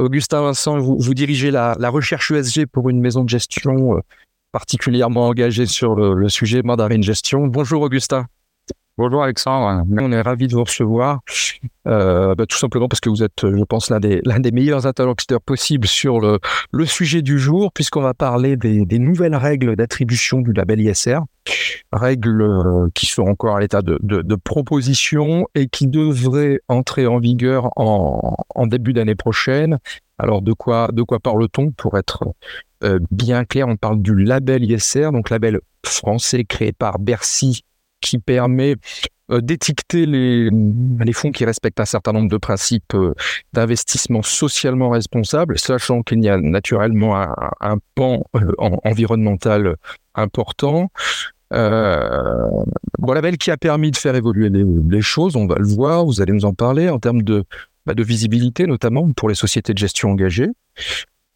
Augustin Vincent, vous, dirigez la, recherche ESG pour une maison de gestion euh, particulièrement engagée sur le, le sujet Mandarin Gestion. Bonjour Augustin. Bonjour Alexandre. On est ravi de vous recevoir, euh, bah, tout simplement parce que vous êtes, je pense, l'un des, meilleurs interlocuteurs possibles sur le, sujet du jour, puisqu'on va parler des, nouvelles règles d'attribution du label ISR, règles euh, qui sont encore à l'état de, proposition et qui devraient entrer en vigueur en, début d'année prochaine. Alors de quoi, parle-t-on pour être euh, bien clair? On parle du label ISR, donc label français créé par Bercy qui permet euh, d'étiqueter les, les fonds qui respectent un certain nombre de principes euh, d'investissement socialement responsable, sachant qu'il y a naturellement un, pan euh, environnemental important. Euh, bon, label qui a permis de faire évoluer les, choses, on va le voir, vous allez nous en parler, en termes de, bah, visibilité notamment pour les sociétés de gestion engagées.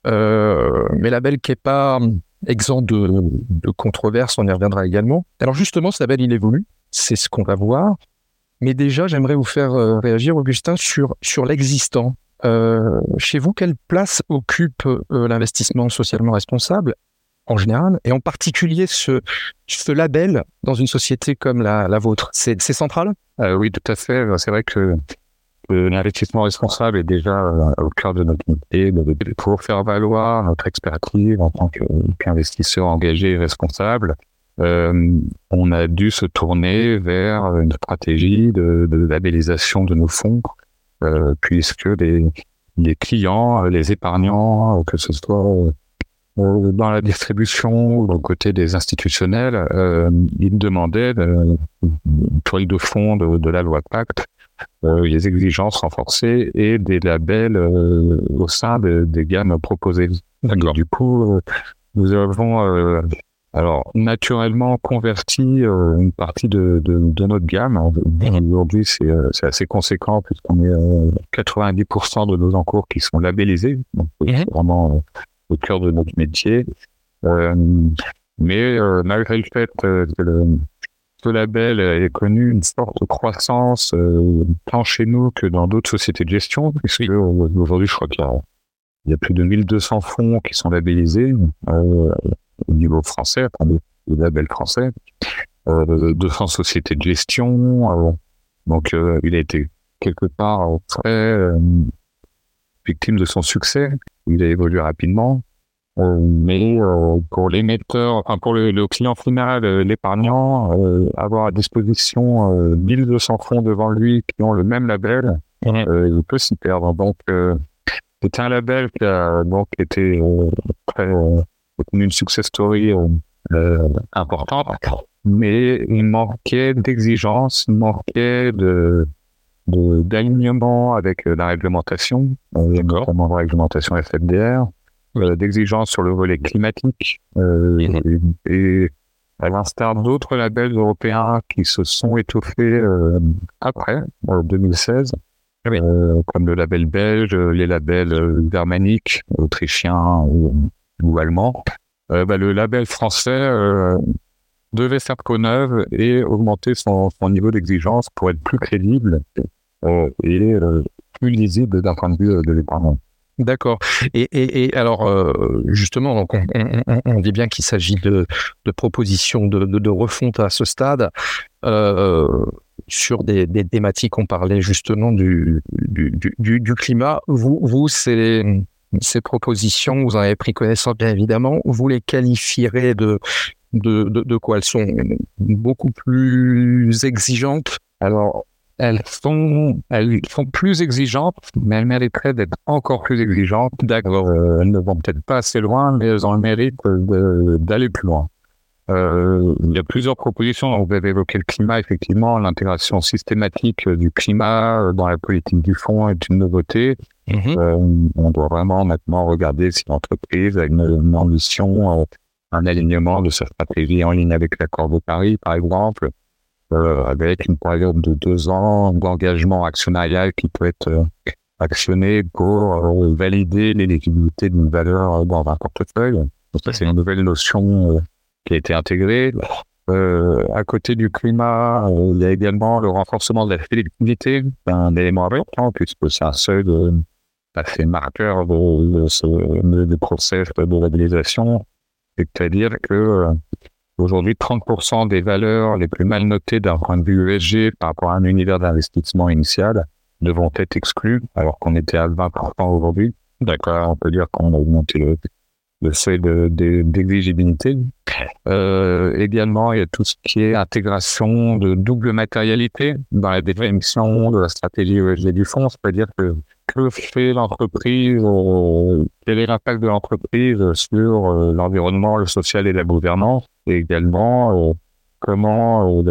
Euh, mais label qui n'est pas exempt de, de controverses, on y reviendra également. Alors justement, ce label, il évolue, c'est ce qu'on va voir. Mais déjà, j'aimerais vous faire euh, réagir, Augustin, sur, sur l'existant. Euh, chez vous, quelle place occupe euh, l'investissement socialement responsable en général, et en particulier ce, label dans une société comme la, la vôtre? C'est central? Oui, tout à fait. C'est vrai que l'investissement responsable est déjà euh, au cœur de notre métier, pour faire valoir notre expertise en tant qu'investisseur engagé et responsable. Euh, on a dû se tourner vers une stratégie de, de labellisation de nos fonds, euh, puisque les, clients, les épargnants, que ce soit euh, dans la distribution ou côté des institutionnels, euh, ils demandaient une toile de fond de, de la loi Pacte euh, les exigences renforcées et des labels euh, au sein de, des gammes proposées. Du coup, euh, nous avons alors naturellement converti une partie de, de, de, notre gamme. Aujourd'hui, c'est assez conséquent puisqu'on est 90% de nos encours qui sont labellisés. Donc, c'est vraiment au cœur de notre métier. mais malgré le fait que le, ce label est connu une forte croissance euh, tant chez nous que dans d'autres sociétés de gestion, puisque oui. aujourd'hui, je crois qu'il y, y, a plus de 1200 fonds qui sont labellisés euh, au niveau français, enfin, le label français, euh, 200 sociétés de gestion. Euh, donc, euh, il a été quelque part très victime de son succès. Il a évolué rapidement. Euh, mais euh, pour l'émetteur, enfin pour le, le, client final, euh, l'épargnant, avoir à disposition 1200 fonds devant lui qui ont le même label, mmh. il peut s'y perdre. Donc, c'est un label qui a donc été très une success story importante, mais il manquait d'exigence, il manquait de d'alignement avec la réglementation, notamment la réglementation FFDR euh, d'exigences sur le volet climatique euh, mmh. et, à l'instar d'autres labels européens qui se sont étoffés euh, après, en 2016, oui. euh, comme le label belge, les labels euh, germaniques, autrichiens ou, ou allemands. Euh, bah, le label français euh, devait faire peau neuve et augmenter son, son niveau d'exigence pour être plus crédible et plus lisible d'un point de vue de l'épargne. D'accord. Et, alors, euh, justement, donc on, dit bien qu'il s'agit de, propositions de, refonte à ce stade euh, sur des, thématiques. On parlait justement du, climat. Vous, ces, propositions, vous en avez pris connaissance, bien évidemment. Vous les qualifierez de, de, quoi? Elles sont beaucoup plus exigeantes elles sont, elles sont plus exigeantes, mais elles mériteraient d'être encore plus exigeantes. D'accord. Euh, elles ne vont peut-être pas assez loin, mais elles ont le mérite d'aller plus loin. Euh, il y a plusieurs propositions. Vous avez évoqué le climat, effectivement. L'intégration systématique du climat dans la politique du fonds est une nouveauté. Mm-hmm. Euh, on doit vraiment maintenant regarder si l'entreprise a une, une ambition, euh, un alignement de sa stratégie en ligne avec l'accord de Paris, par exemple euh, avec une période de deux ans d'engagement actionnarial qui peut être euh, actionné pour euh, valider l'éligibilité d'une valeur dans un portefeuille. C'est une nouvelle notion qui a été intégrée. Euh, à côté du climat, euh, il y a également le renforcement de la félicibilité, un élément important puisque c'est un seuil de, assez marqueur de, de, de process de labellisation. C'est-à-dire que aujourd'hui, 30% des valeurs les plus mal notées d'un point de vue ESG par rapport à un univers d'investissement initial devront être exclues, alors qu'on était à 20% aujourd'hui. D'accord, on peut dire qu'on a augmenté le, le seuil d'exigibilité. Euh, également, il y a tout ce qui est intégration de double matérialité dans la définition de la stratégie ESG du fonds, c'est-à-dire que que fait l'entreprise, euh, quel est l'impact de l'entreprise sur euh, l'environnement, le social et la gouvernance, également euh, comment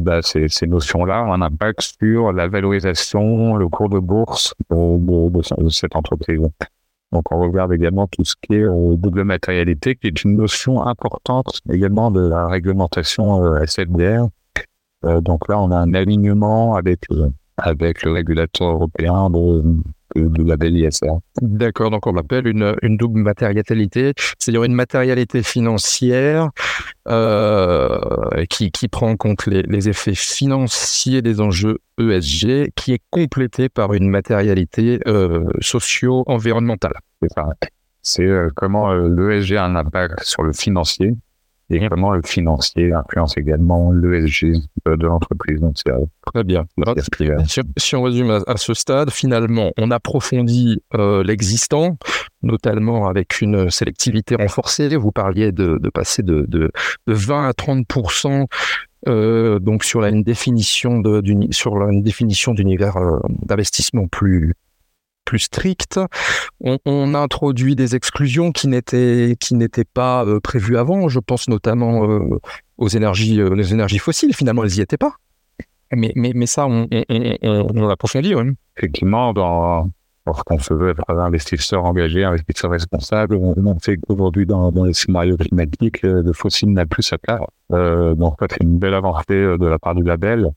bah, ces, notions-là ont un impact sur la valorisation, le cours de bourse de cette entreprise. Donc, on regarde également tout ce qui est euh, double matérialité, qui est une notion importante également de la réglementation euh. Euh, donc là, on a un alignement avec avec le régulateur européen de, BLISR. D'accord, donc on l'appelle une, une double matérialité, c'est-à-dire une matérialité financière euh, qui, qui prend en compte les, les, effets financiers des enjeux ESG, qui est complétée par une matérialité euh, socio-environnementale. C'est ça. C'est euh, comment euh, l'ESG a un impact sur le financier? Et comment le financier influence également l'ESG de l'entreprise. Donc, très bien. Si, on résume à, ce stade, finalement, on approfondit euh, l'existant, notamment avec une sélectivité renforcée. Vous parliez de, de passer de, de, de, 20 à 30 euh, donc sur la, une définition de, sur la, une définition d'univers euh, d'investissement plus plus strict. On, introduit des exclusions qui n'étaient qui n'étaient pas euh, prévues avant. Je pense notamment euh, aux énergies euh, les énergies fossiles. Finalement, elles y étaient pas. Mais mais, mais ça, on, on, on, on l'approfondit. Ouais. Effectivement, dans lorsqu'on se veut être un investisseur engagé, investisseur responsable, on, sait qu'aujourd'hui, dans, les scénarios climatiques, le fossile n'a plus sa place. Euh, donc, c'est une belle avancée de la part du label.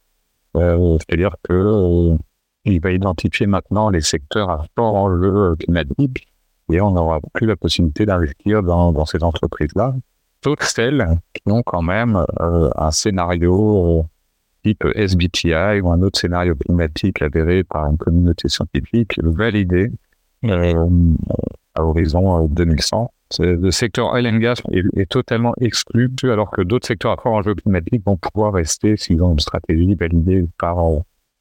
Euh, C'est-à-dire que il va identifier maintenant les secteurs à fort enjeu climatique et on n'aura plus la possibilité d'investir dans, ces entreprises-là, toutes celles qui ont quand même euh, un scénario euh, type SBTI ou un autre scénario climatique avéré par une communauté scientifique validé euh, à horizon 2100. Le secteur oil and gas est, est totalement exclu, alors que d'autres secteurs à fort enjeu climatique vont pouvoir rester s'ils ont une stratégie validée par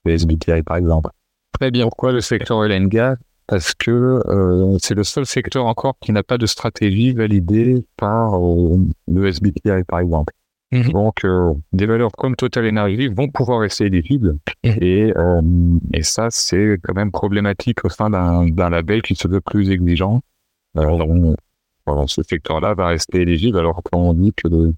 le SBTI par exemple. Très bien. Pourquoi le secteur oil and gas? Parce que euh, c'est le seul secteur encore qui n'a pas de stratégie validée par euh, le SBTI par exemple. Mmh. Donc, euh, des valeurs comme Total Energy vont pouvoir rester éligibles. Mmh. Et, euh, et ça, c'est quand même problématique au sein d'un label qui se veut plus exigeant. Alors, ce secteur-là va rester éligible alors qu'on dit que le,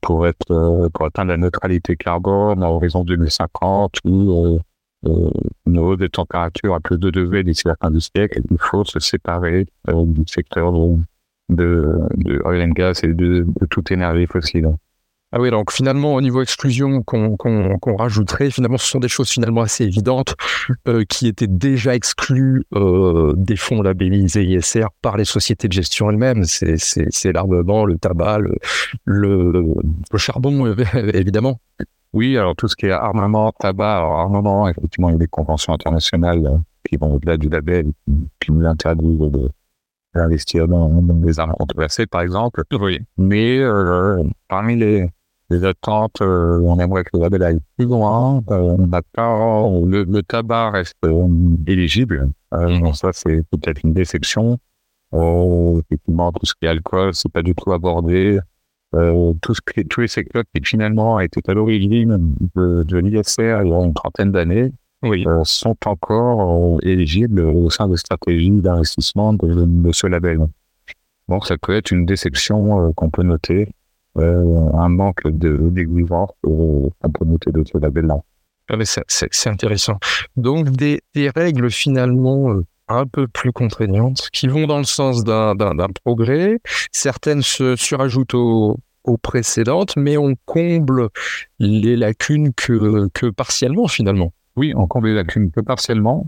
pour être euh, pour atteindre la neutralité carbone à horizon 2050 ou euh, une hausse des températures à plus de 2 degrés d'ici la fin du siècle, il faut se séparer euh, du secteur de, de, de oil and gas et de, de toute énergie fossile. Ah oui, donc finalement, au niveau exclusion qu'on qu qu rajouterait, finalement, ce sont des choses finalement assez évidentes euh, qui étaient déjà exclues euh, des fonds labellisés ISR par les sociétés de gestion elles-mêmes. C'est l'armement, le tabac, le, le, le charbon, évidemment. Oui, alors tout ce qui est armement, tabac, alors armement, effectivement, il y a des conventions internationales euh, qui vont au-delà du label, qui nous interdisent d'investir dans, dans des armes controversées, par exemple. Oui. Mais euh, parmi les, les attentes, euh, on aimerait que le label aille plus loin. Euh, on n'a pas le, le, tabac reste euh, éligible. Mmh. Donc ça, c'est peut-être une déception. effectivement, tout ce qui est alcool, c'est pas du tout abordé. Euh, tout ce qui, tous les secteurs qui finalement étaient à l'origine de, de l'ISR il y a une trentaine d'années oui. euh, sont encore euh, éligibles au sein de stratégies d'investissement de, de, ce label. Donc ça peut être une déception qu'on peut noter euh, un manque de d'exigence qu'on peut noter de ce label-là. Ah, c'est intéressant. Donc des, des règles finalement euh, un peu plus contraignantes qui vont dans le sens d'un progrès. Certaines se surajoutent aux, aux précédentes, mais on comble les lacunes que, que partiellement finalement. Oui, on comble les lacunes que partiellement,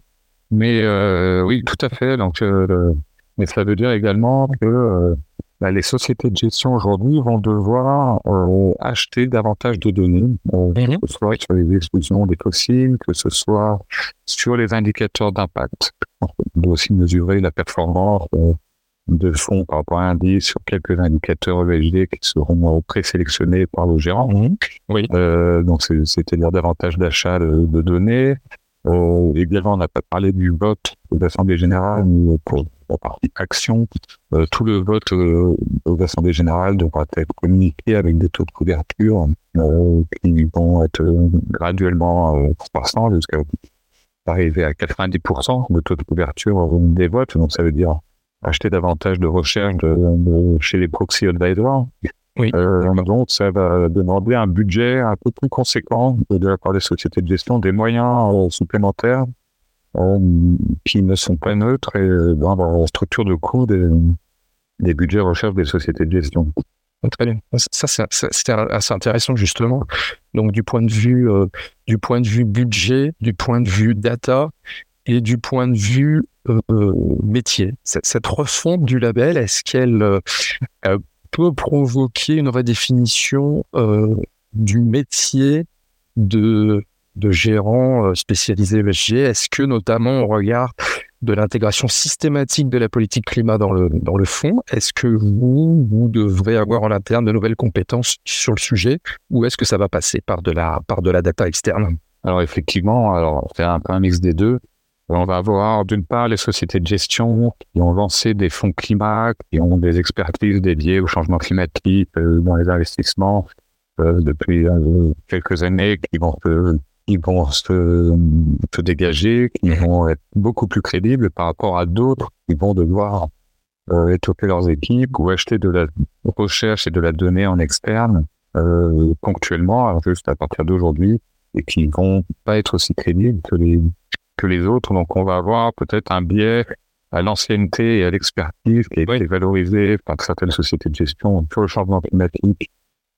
mais euh, oui, tout à fait. Donc, euh, mais ça veut dire également que euh, bah, les sociétés de gestion aujourd'hui vont devoir euh, acheter davantage de données, euh, mm-hmm. que ce soit sur les explosions des fossiles, que ce soit sur les indicateurs d'impact. On doit aussi mesurer la performance euh, de fonds par rapport à un indice sur quelques indicateurs ESG qui seront présélectionnés par le gérant. Mmh. Oui. Euh, donc, c'est-à-dire davantage d'achat de, de, données. Euh, également, on n'a pas parlé du vote de l'Assemblée générale pour la partie action. Euh, tout le vote euh, de l'Assemblée générale devra être communiqué avec des taux de couverture euh, qui vont être graduellement croissants jusqu'à arriver à 90% de taux de couverture des votes. Donc, ça veut dire acheter davantage de recherche de, chez les proxy advisors. Oui. Euh, donc, ça va demander un budget un peu plus conséquent de la part des sociétés de gestion, des moyens euh, supplémentaires euh, qui ne sont pas neutres et dans la structure de coût des, des budgets recherche des sociétés de gestion. Très bien. Ça, c'est assez intéressant justement. Donc, du point de vue, euh, du point de vue budget, du point de vue data et du point de vue euh, métier, cette refonte du label, est-ce qu'elle peut provoquer une redéfinition euh, du métier de, gérant euh, spécialisé ESG Est-ce que notamment au regard de l'intégration systématique de la politique climat dans le, fond, est-ce que vous, vous devrez avoir en interne de nouvelles compétences sur le sujet ou est-ce que ça va passer par de la, par de la data externe? Alors effectivement, alors c'est un peu un mix des deux. On va avoir d'une part les sociétés de gestion qui ont lancé des fonds climat, qui ont des expertises dédiées au changement climatique euh, dans les investissements euh, depuis euh, quelques années, qui vont se, dégager, qui vont être beaucoup plus crédibles par rapport à d'autres qui vont devoir étoffer leurs équipes ou acheter de la recherche et de la donnée en externe ponctuellement, juste à partir d'aujourd'hui, et qui vont pas être aussi crédibles que les que les autres. Donc, on va avoir peut-être un biais à l'ancienneté et à l'expertise qui est valorisé par certaines sociétés de gestion sur le changement climatique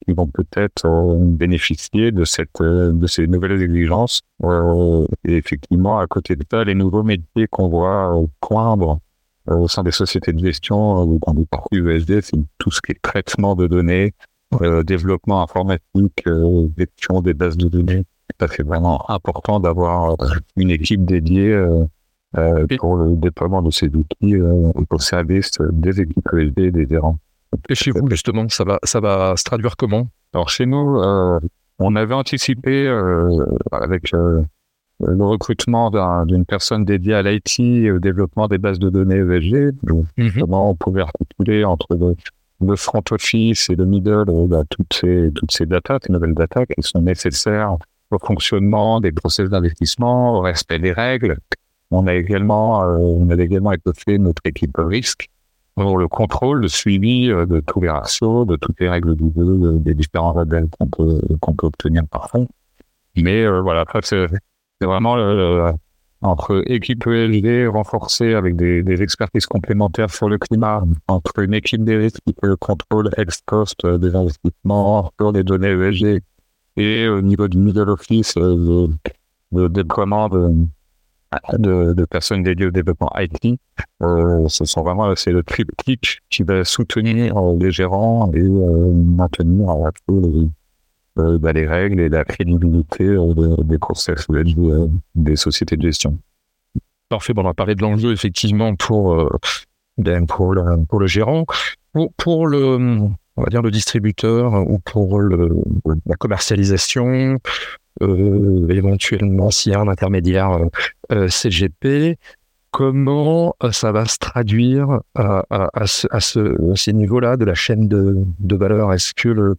qui vont peut-être euh, bénéficier de cette euh, de ces nouvelles exigences. Euh, et effectivement, à côté de ça, les nouveaux métiers qu'on voit poindre au sein des sociétés de gestion ou dans des parties USD, c'est tout ce qui est traitement de données, développement informatique, gestion des bases de données ça c'est vraiment important d'avoir euh, une équipe dédiée euh, euh, pour le déploiement de ces outils au service des équipes ESD des gérants. Et chez vous, justement, ça va, ça va se traduire comment? Alors chez nous, on avait anticipé avec le recrutement d'une personne dédiée à l'IT et au développement des bases de données ESG. Donc, mhm. on pouvait articuler entre le, front office et le middle bah, toutes ces toutes ces datas, ces nouvelles datas qui sont nécessaires au fonctionnement des processus d'investissement, au respect des règles. On a également, euh, on a également étoffé notre équipe risque pour le contrôle, le suivi euh, de tous les ratios, de toutes les règles du jeu, des différents labels qu'on peut, qu'on peut obtenir par fond. Mais euh, voilà, c'est vraiment entre équipe ELD renforcée avec des, des, expertises complémentaires sur le climat, entre une équipe des risques qui fait le contrôle ex post des investissements sur les données ESG et au niveau du middle office, euh, le, déploiement de, de, personnes dédiées au développement IT, euh, ce sont vraiment c'est le triptyque qui va soutenir euh, les gérants et maintenir bah, les règles et la crédibilité des process des sociétés de gestion. Parfait, on va parler de l'enjeu effectivement pour, ben, le, pour le gérant. Pour, pour le, on va dire le distributeur ou pour le, la commercialisation, euh, éventuellement s'il y a un intermédiaire euh, CGP, comment euh, ça va se traduire à, à, à, ce, à ce, ces niveaux-là de la chaîne de, de valeur? Est-ce que le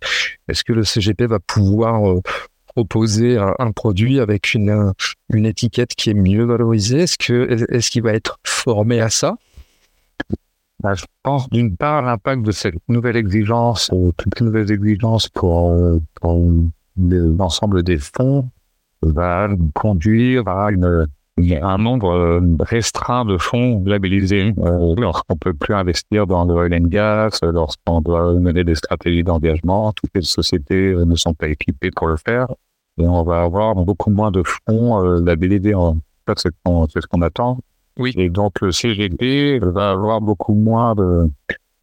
est-ce que le CGP va pouvoir euh, proposer un, un, produit avec une une étiquette qui est mieux valorisée? Est-ce que est-ce qu'il va être formé à ça? Bah, je pense d'une part l'impact de cette nouvelle exigence, euh, toutes les nouvelles exigences pour, euh, l'ensemble des fonds va conduire à un nombre euh, restreint de fonds labellisés. Euh, lorsqu'on peut plus investir dans le oil gas, lorsqu'on doit mener des stratégies d'engagement, toutes les sociétés ne sont pas équipées pour le faire. Et on va avoir beaucoup moins de fonds labellisés. En fait, c'est ce qu'on attend. Oui. Et donc, le CGP va avoir beaucoup moins de,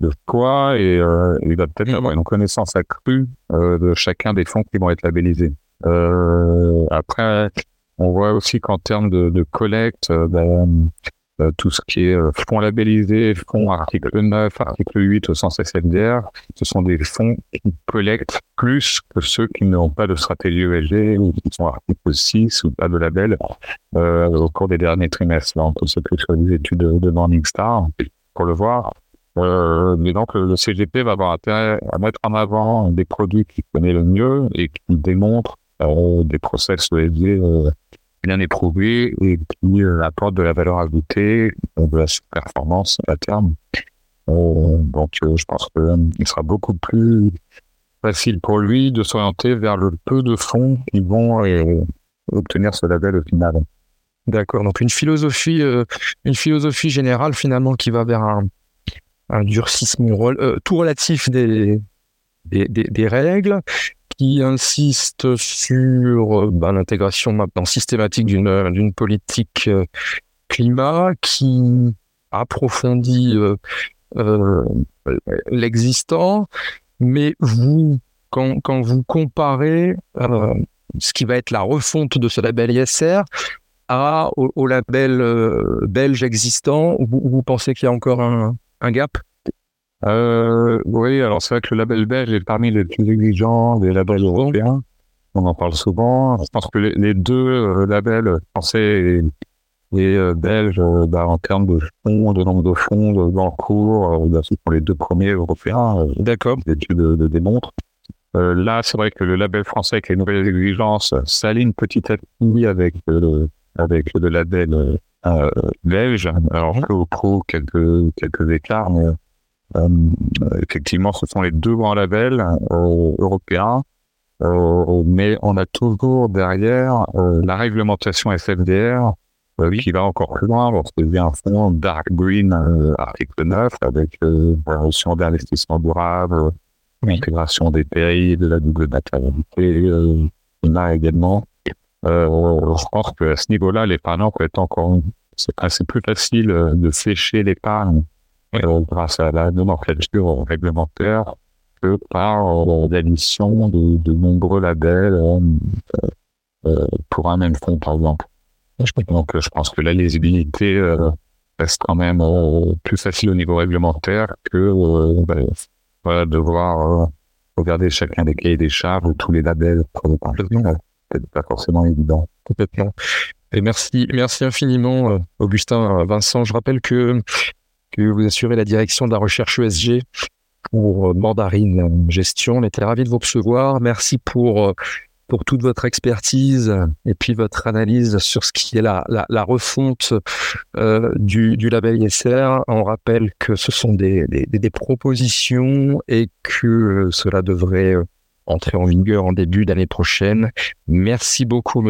de poids et euh, il va peut-être avoir une connaissance accrue euh, de chacun des fonds qui vont être labellisés. Euh, après, on voit aussi qu'en termes de, de collecte, euh, ben, tout ce qui est fonds labellisés, fonds article 9, article 8 au sens SFDR, ce sont des fonds qui collectent plus que ceux qui n'ont pas de stratégie ESG ou qui sont article 6 ou pas de label au cours des derniers trimestres. Là, on peut s'appuyer sur des études de Morningstar pour le voir. Euh, mais donc, le CGP va avoir intérêt à mettre en avant des produits qu'il connaît le mieux et qui démontrent euh, des process ESG euh, bien éprouvés et qui euh, apportent de la valeur ajoutée, de la performance à terme. Euh, donc, je pense qu'il sera beaucoup plus facile pour lui de s'orienter vers le peu de fonds qui vont obtenir ce label au final. D'accord. Donc une philosophie, une philosophie générale finalement qui va vers un, durcissement euh, tout relatif des, des, des, règles, qui insiste sur euh, ben, l'intégration maintenant systématique d'une d'une politique euh, climat, qui approfondit l'existant, mais vous, quand, vous comparez ce qui va être la refonte de ce label ISR à, au, label belge existant, vous, vous pensez qu'il y a encore un gap? Euh, Oui, alors c'est vrai que le label belge est parmi les plus exigeants des labels européens. On en parle souvent. Je pense que les, deux euh, labels français et, euh, belges, bah, en termes de fonds, de nombre de fonds, d'encours, bah, ce sont les deux premiers européens. D'accord. Les études le démontrent. là, c'est vrai que le label français, avec les nouvelles exigences, s'aligne petit à petit avec, avec le label euh, belge, alors que au pro quelques quelques écarts, mais effectivement, ce sont les deux grands labels euh, européens. mais on a toujours derrière la réglementation SFDR qui va encore plus loin lorsque vient un fonds Dark Green, article 9, avec euh, la notion d'investissement durable, l'intégration des pays, de la double matérialité. on a également euh, je pense que à ce niveau-là, l'épargnant peut être encore. C'est plus facile euh, de sécher l'épargne euh, grâce à la nomenclature réglementaire que par l'addition de, de, nombreux labels pour un même fonds, par exemple. Donc, je pense que la lisibilité reste quand même plus facile au niveau réglementaire que ben, devoir regarder chacun des cahiers des charges ou tous les labels. Complètement pas forcément évident. Complètement. Et merci, merci infiniment, euh, Augustin, euh, Vincent. Je rappelle que, que vous assurez la direction de la recherche ESG pour euh, Mandarine Gestion. On était ravis de vous recevoir. Merci pour, pour toute votre expertise et puis votre analyse sur ce qui est la, la, la refonte euh, du, du label ISR. On rappelle que ce sont des, des, des propositions et que cela devrait entrer en vigueur en début d'année prochaine. Merci beaucoup,